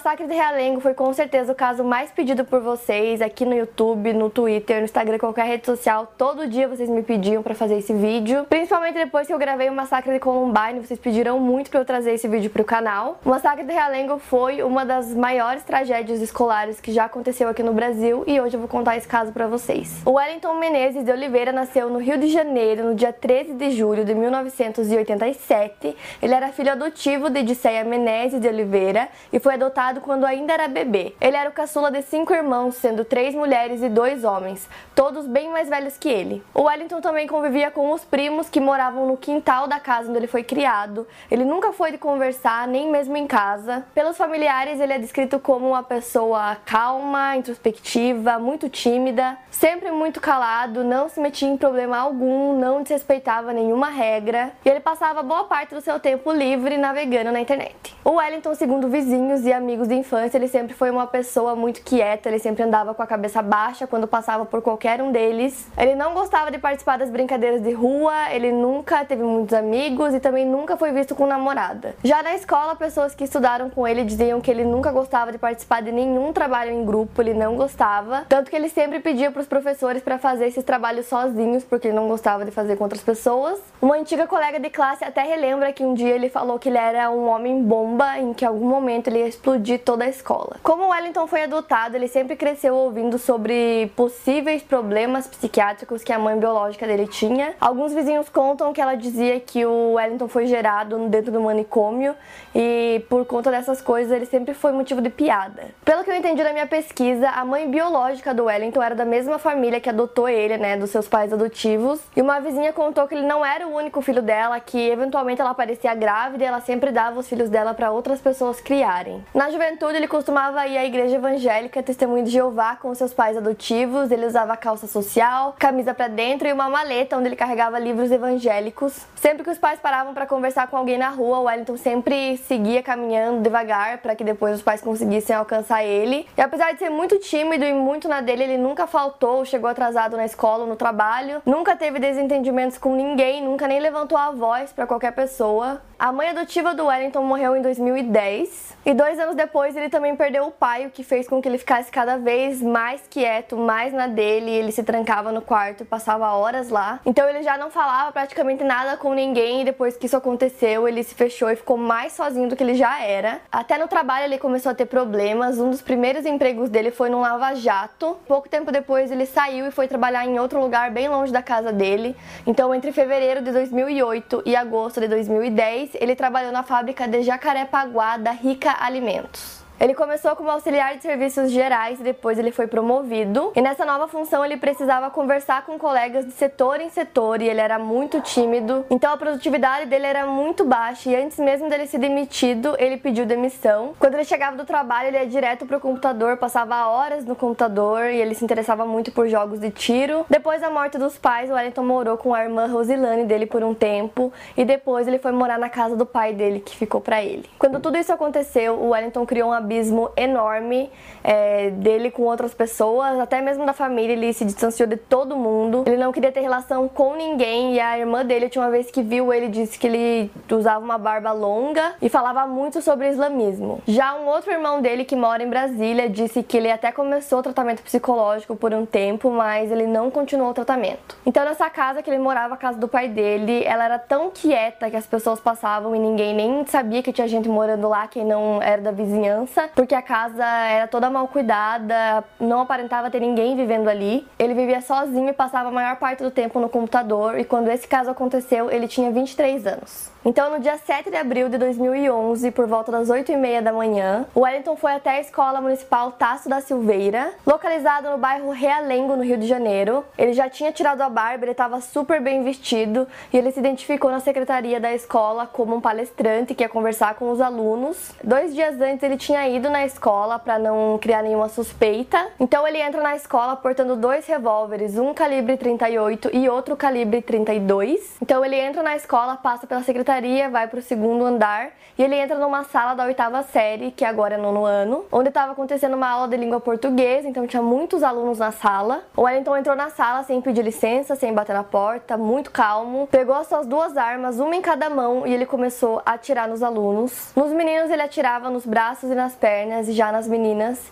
Massacre de Realengo foi com certeza o caso mais pedido por vocês aqui no YouTube, no Twitter, no Instagram, qualquer rede social. Todo dia vocês me pediam para fazer esse vídeo. Principalmente depois que eu gravei o massacre de Columbine, vocês pediram muito para eu trazer esse vídeo pro canal. O massacre de Realengo foi uma das maiores tragédias escolares que já aconteceu aqui no Brasil e hoje eu vou contar esse caso para vocês. O Wellington Menezes de Oliveira nasceu no Rio de Janeiro no dia 13 de julho de 1987. Ele era filho adotivo de Edicéia Menezes de Oliveira e foi adotado quando ainda era bebê. Ele era o caçula de cinco irmãos, sendo três mulheres e dois homens, todos bem mais velhos que ele. O Wellington também convivia com os primos que moravam no quintal da casa onde ele foi criado. Ele nunca foi de conversar, nem mesmo em casa. Pelos familiares, ele é descrito como uma pessoa calma, introspectiva, muito tímida, sempre muito calado, não se metia em problema algum, não desrespeitava nenhuma regra, e ele passava boa parte do seu tempo livre navegando na internet. O Wellington, segundo vizinhos e amigos de infância, ele sempre foi uma pessoa muito quieta, ele sempre andava com a cabeça baixa quando passava por qualquer um deles. Ele não gostava de participar das brincadeiras de rua, ele nunca teve muitos amigos e também nunca foi visto com namorada. Já na escola, pessoas que estudaram com ele diziam que ele nunca gostava de participar de nenhum trabalho em grupo, ele não gostava, tanto que ele sempre pedia para os professores para fazer esses trabalhos sozinhos, porque ele não gostava de fazer com outras pessoas. Uma antiga colega de classe até relembra que um dia ele falou que ele era um homem bomba, em que algum momento ele ia explodir explodir toda a escola. Como Wellington foi adotado, ele sempre cresceu ouvindo sobre possíveis problemas psiquiátricos que a mãe biológica dele tinha. Alguns vizinhos contam que ela dizia que o Wellington foi gerado dentro do manicômio e por conta dessas coisas ele sempre foi motivo de piada. Pelo que eu entendi da minha pesquisa, a mãe biológica do Wellington era da mesma família que adotou ele, né, dos seus pais adotivos. E uma vizinha contou que ele não era o único filho dela, que eventualmente ela aparecia grávida e ela sempre dava os filhos dela para outras pessoas criarem. Na juventude, ele costumava ir à igreja evangélica, testemunho de Jeová, com seus pais adotivos. Ele usava calça social, camisa para dentro e uma maleta onde ele carregava livros evangélicos. Sempre que os pais paravam para conversar com alguém na rua, o Wellington sempre seguia caminhando devagar para que depois os pais conseguissem alcançar ele. E apesar de ser muito tímido e muito na dele, ele nunca faltou, chegou atrasado na escola ou no trabalho, nunca teve desentendimentos com ninguém, nunca nem levantou a voz para qualquer pessoa. A mãe adotiva do Wellington morreu em 2010 e dois anos depois ele também perdeu o pai, o que fez com que ele ficasse cada vez mais quieto, mais na dele. Ele se trancava no quarto passava horas lá. Então ele já não falava praticamente nada com ninguém. E depois que isso aconteceu, ele se fechou e ficou mais sozinho do que ele já era. Até no trabalho ele começou a ter problemas. Um dos primeiros empregos dele foi num lava-jato. Pouco tempo depois ele saiu e foi trabalhar em outro lugar bem longe da casa dele. Então entre fevereiro de 2008 e agosto de 2010 ele trabalhou na fábrica de Jacarepaguá da Rica Alimentos. Ele começou como auxiliar de serviços gerais e depois ele foi promovido. E nessa nova função ele precisava conversar com colegas de setor em setor e ele era muito tímido. Então a produtividade dele era muito baixa e antes mesmo dele ser demitido, ele pediu demissão. Quando ele chegava do trabalho, ele ia direto pro computador, passava horas no computador e ele se interessava muito por jogos de tiro. Depois da morte dos pais, o Wellington morou com a irmã Rosilane dele por um tempo e depois ele foi morar na casa do pai dele que ficou para ele. Quando tudo isso aconteceu, o Wellington criou um abismo enorme é, dele com outras pessoas, até mesmo da família. Ele se distanciou de todo mundo. Ele não queria ter relação com ninguém. E a irmã dele, tinha uma vez que viu ele, disse que ele usava uma barba longa e falava muito sobre islamismo. Já um outro irmão dele, que mora em Brasília, disse que ele até começou tratamento psicológico por um tempo, mas ele não continuou o tratamento. Então, nessa casa que ele morava, a casa do pai dele, ela era tão quieta que as pessoas passavam e ninguém nem sabia que tinha gente morando lá, quem não era da vizinhança. Segurança, porque a casa era toda mal cuidada, não aparentava ter ninguém vivendo ali. Ele vivia sozinho e passava a maior parte do tempo no computador, e quando esse caso aconteceu, ele tinha 23 anos. Então, no dia 7 de abril de 2011, por volta das 8 e meia da manhã, o Wellington foi até a Escola Municipal Tasso da Silveira, localizado no bairro Realengo, no Rio de Janeiro. Ele já tinha tirado a barba, ele estava super bem vestido e ele se identificou na secretaria da escola como um palestrante que ia conversar com os alunos. Dois dias antes, ele tinha ido na escola para não criar nenhuma suspeita. Então, ele entra na escola portando dois revólveres, um calibre 38 e outro calibre 32. Então, ele entra na escola, passa pela secretaria secretaria, vai para o segundo andar e ele entra numa sala da oitava série, que agora é nono ano, onde estava acontecendo uma aula de língua portuguesa, então tinha muitos alunos na sala. O Wellington entrou na sala sem pedir licença, sem bater na porta, muito calmo, pegou as suas duas armas, uma em cada mão, e ele começou a atirar nos alunos. Nos meninos ele atirava nos braços e nas pernas, e já nas meninas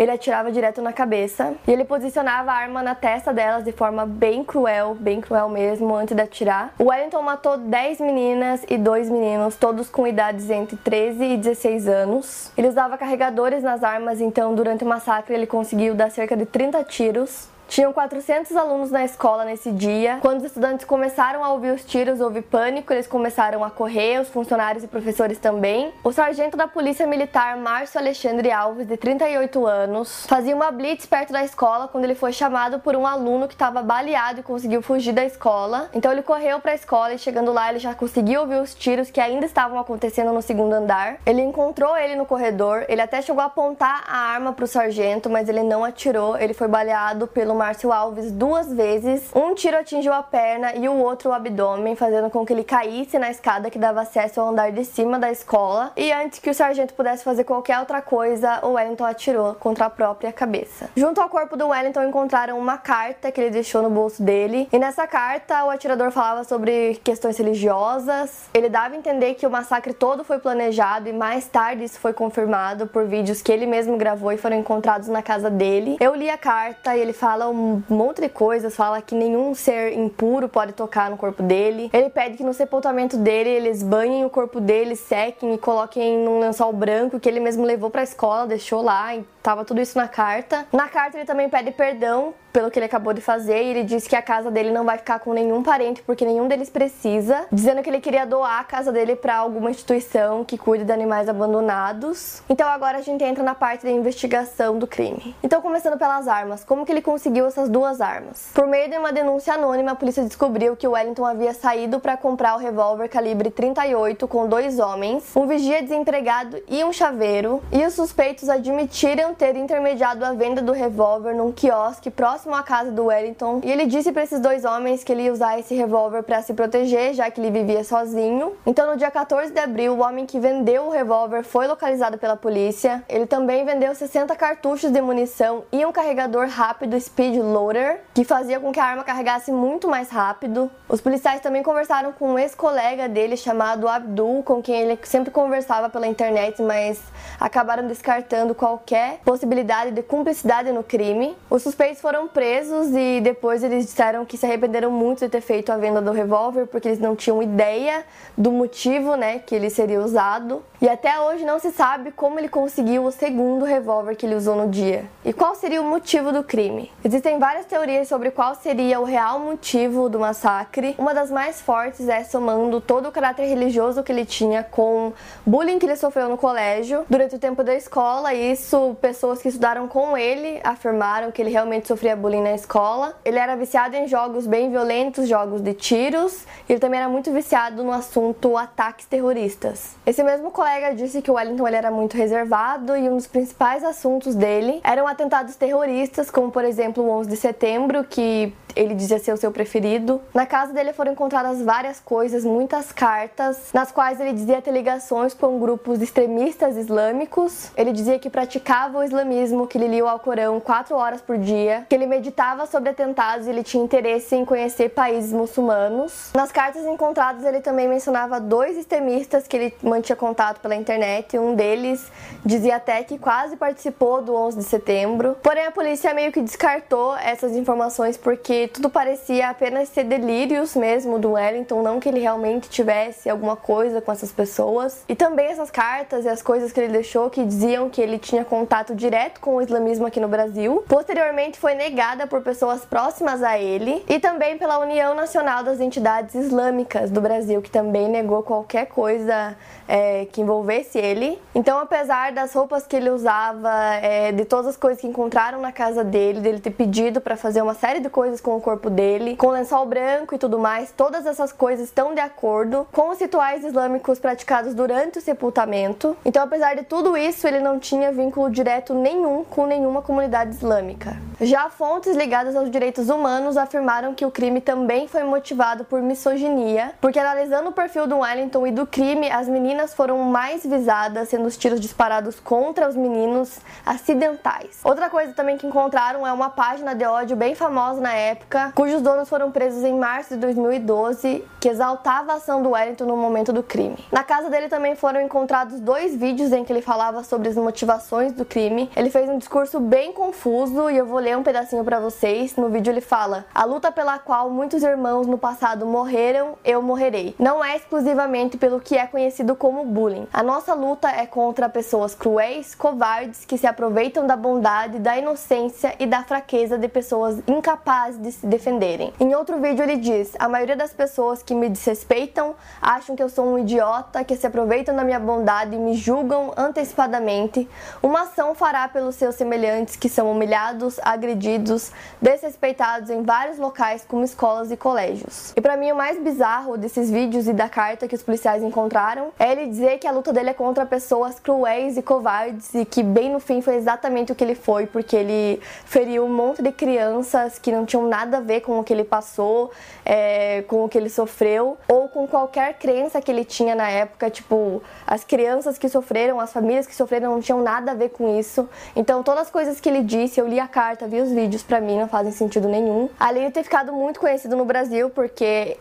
ele atirava direto na cabeça e ele posicionava a arma na testa delas de forma bem cruel, bem cruel mesmo, antes de atirar. O Wellington matou 10 meninas e 2 meninos, todos com idades entre 13 e 16 anos. Ele usava carregadores nas armas, então durante o massacre ele conseguiu dar cerca de 30 tiros tinham 400 alunos na escola nesse dia. Quando os estudantes começaram a ouvir os tiros, houve pânico, eles começaram a correr, os funcionários e professores também. O sargento da Polícia Militar, Márcio Alexandre Alves, de 38 anos, fazia uma blitz perto da escola quando ele foi chamado por um aluno que estava baleado e conseguiu fugir da escola. Então ele correu para a escola e chegando lá ele já conseguiu ouvir os tiros que ainda estavam acontecendo no segundo andar. Ele encontrou ele no corredor, ele até chegou a apontar a arma para o sargento, mas ele não atirou, ele foi baleado pelo Márcio Alves duas vezes. Um tiro atingiu a perna e o outro o abdômen, fazendo com que ele caísse na escada que dava acesso ao andar de cima da escola. E antes que o sargento pudesse fazer qualquer outra coisa, o Wellington atirou contra a própria cabeça. Junto ao corpo do Wellington encontraram uma carta que ele deixou no bolso dele. E nessa carta, o atirador falava sobre questões religiosas. Ele dava a entender que o massacre todo foi planejado e mais tarde isso foi confirmado por vídeos que ele mesmo gravou e foram encontrados na casa dele. Eu li a carta e ele fala um monte de coisas, fala que nenhum ser impuro pode tocar no corpo dele. Ele pede que no sepultamento dele eles banhem o corpo dele, sequem e coloquem num lençol branco que ele mesmo levou para a escola, deixou lá tava tudo isso na carta. Na carta ele também pede perdão pelo que ele acabou de fazer, e ele disse que a casa dele não vai ficar com nenhum parente porque nenhum deles precisa, dizendo que ele queria doar a casa dele para alguma instituição que cuide de animais abandonados. Então agora a gente entra na parte da investigação do crime. Então começando pelas armas, como que ele conseguiu essas duas armas? Por meio de uma denúncia anônima, a polícia descobriu que o Wellington havia saído para comprar o revólver calibre 38 com dois homens, um vigia desempregado e um chaveiro, e os suspeitos admitiram ter intermediado a venda do revólver num quiosque próximo à casa do Wellington e ele disse para esses dois homens que ele ia usar esse revólver para se proteger, já que ele vivia sozinho. Então, no dia 14 de abril, o homem que vendeu o revólver foi localizado pela polícia. Ele também vendeu 60 cartuchos de munição e um carregador rápido speed loader, que fazia com que a arma carregasse muito mais rápido. Os policiais também conversaram com um ex-colega dele chamado Abdul, com quem ele sempre conversava pela internet, mas acabaram descartando qualquer possibilidade de cumplicidade no crime. Os suspeitos foram presos e depois eles disseram que se arrependeram muito de ter feito a venda do revólver porque eles não tinham ideia do motivo, né, que ele seria usado. E até hoje não se sabe como ele conseguiu o segundo revólver que ele usou no dia. E qual seria o motivo do crime? Existem várias teorias sobre qual seria o real motivo do massacre. Uma das mais fortes é somando todo o caráter religioso que ele tinha com bullying que ele sofreu no colégio durante o tempo da escola. Isso pessoas que estudaram com ele afirmaram que ele realmente sofria bullying na escola. Ele era viciado em jogos bem violentos, jogos de tiros, ele também era muito viciado no assunto ataques terroristas. Esse mesmo colega disse que o Wellington era muito reservado e um dos principais assuntos dele eram atentados terroristas, como por exemplo o 11 de setembro, que ele dizia ser o seu preferido. Na casa dele foram encontradas várias coisas, muitas cartas, nas quais ele dizia ter ligações com grupos extremistas islâmicos. Ele dizia que praticava o islamismo, que ele lia o Alcorão quatro horas por dia, que ele meditava sobre atentados e ele tinha interesse em conhecer países muçulmanos. Nas cartas encontradas, ele também mencionava dois extremistas que ele mantinha contato pela internet. Um deles dizia até que quase participou do 11 de setembro. Porém, a polícia meio que descartou essas informações porque que tudo parecia apenas ser delírios mesmo do Wellington, não que ele realmente tivesse alguma coisa com essas pessoas. E também essas cartas e as coisas que ele deixou que diziam que ele tinha contato direto com o islamismo aqui no Brasil. Posteriormente foi negada por pessoas próximas a ele e também pela União Nacional das Entidades Islâmicas do Brasil, que também negou qualquer coisa é, que envolvesse ele. Então, apesar das roupas que ele usava, é, de todas as coisas que encontraram na casa dele, dele ter pedido para fazer uma série de coisas com o corpo dele, com lençol branco e tudo mais, todas essas coisas estão de acordo com os rituais islâmicos praticados durante o sepultamento. Então, apesar de tudo isso, ele não tinha vínculo direto nenhum com nenhuma comunidade islâmica. Já fontes ligadas aos direitos humanos afirmaram que o crime também foi motivado por misoginia, porque analisando o perfil do Wellington e do crime, as meninas foram mais visadas, sendo os tiros disparados contra os meninos acidentais. Outra coisa também que encontraram é uma página de ódio bem famosa na época, cujos donos foram presos em março de 2012, que exaltava a ação do Wellington no momento do crime. Na casa dele também foram encontrados dois vídeos em que ele falava sobre as motivações do crime. Ele fez um discurso bem confuso e eu vou ler um pedacinho para vocês. No vídeo ele fala: A luta pela qual muitos irmãos no passado morreram, eu morrerei. Não é exclusivamente pelo que é conhecido como bullying. A nossa luta é contra pessoas cruéis, covardes que se aproveitam da bondade, da inocência e da fraqueza de pessoas incapazes de se defenderem. Em outro vídeo ele diz: A maioria das pessoas que me desrespeitam acham que eu sou um idiota, que se aproveitam da minha bondade e me julgam antecipadamente. Uma ação fará pelos seus semelhantes que são humilhados, agredidos, desrespeitados em vários locais, como escolas e colégios. E para mim o mais bizarro desses vídeos e da carta que os policiais encontraram é ele dizer que a luta dele é contra pessoas cruéis e covardes e que bem no fim foi exatamente o que ele foi, porque ele feriu um monte de crianças que não tinham nada a ver com o que ele passou, é, com o que ele sofreu, ou com qualquer crença que ele tinha na época. Tipo, as crianças que sofreram, as famílias que sofreram não tinham nada a ver com isso. Então, todas as coisas que ele disse, eu li a carta, vi os vídeos, para mim não fazem sentido nenhum. Além de ter ficado muito conhecido no Brasil, porque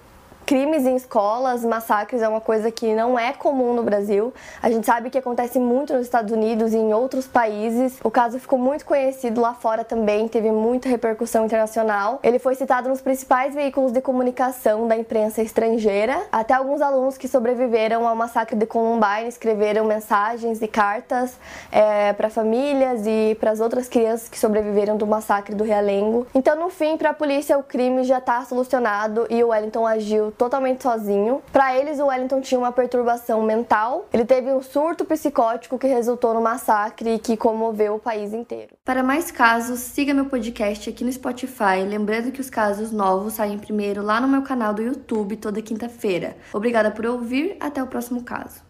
crimes em escolas, massacres é uma coisa que não é comum no Brasil. A gente sabe que acontece muito nos Estados Unidos e em outros países. O caso ficou muito conhecido lá fora também, teve muita repercussão internacional. Ele foi citado nos principais veículos de comunicação da imprensa estrangeira. Até alguns alunos que sobreviveram ao massacre de Columbine escreveram mensagens e cartas é, para famílias e para as outras crianças que sobreviveram do massacre do Realengo. Então, no fim, para a polícia, o crime já está solucionado e o Wellington agiu totalmente sozinho. Para eles, o Wellington tinha uma perturbação mental. Ele teve um surto psicótico que resultou no massacre e que comoveu o país inteiro. Para mais casos, siga meu podcast aqui no Spotify. Lembrando que os casos novos saem primeiro lá no meu canal do YouTube toda quinta-feira. Obrigada por ouvir, até o próximo caso.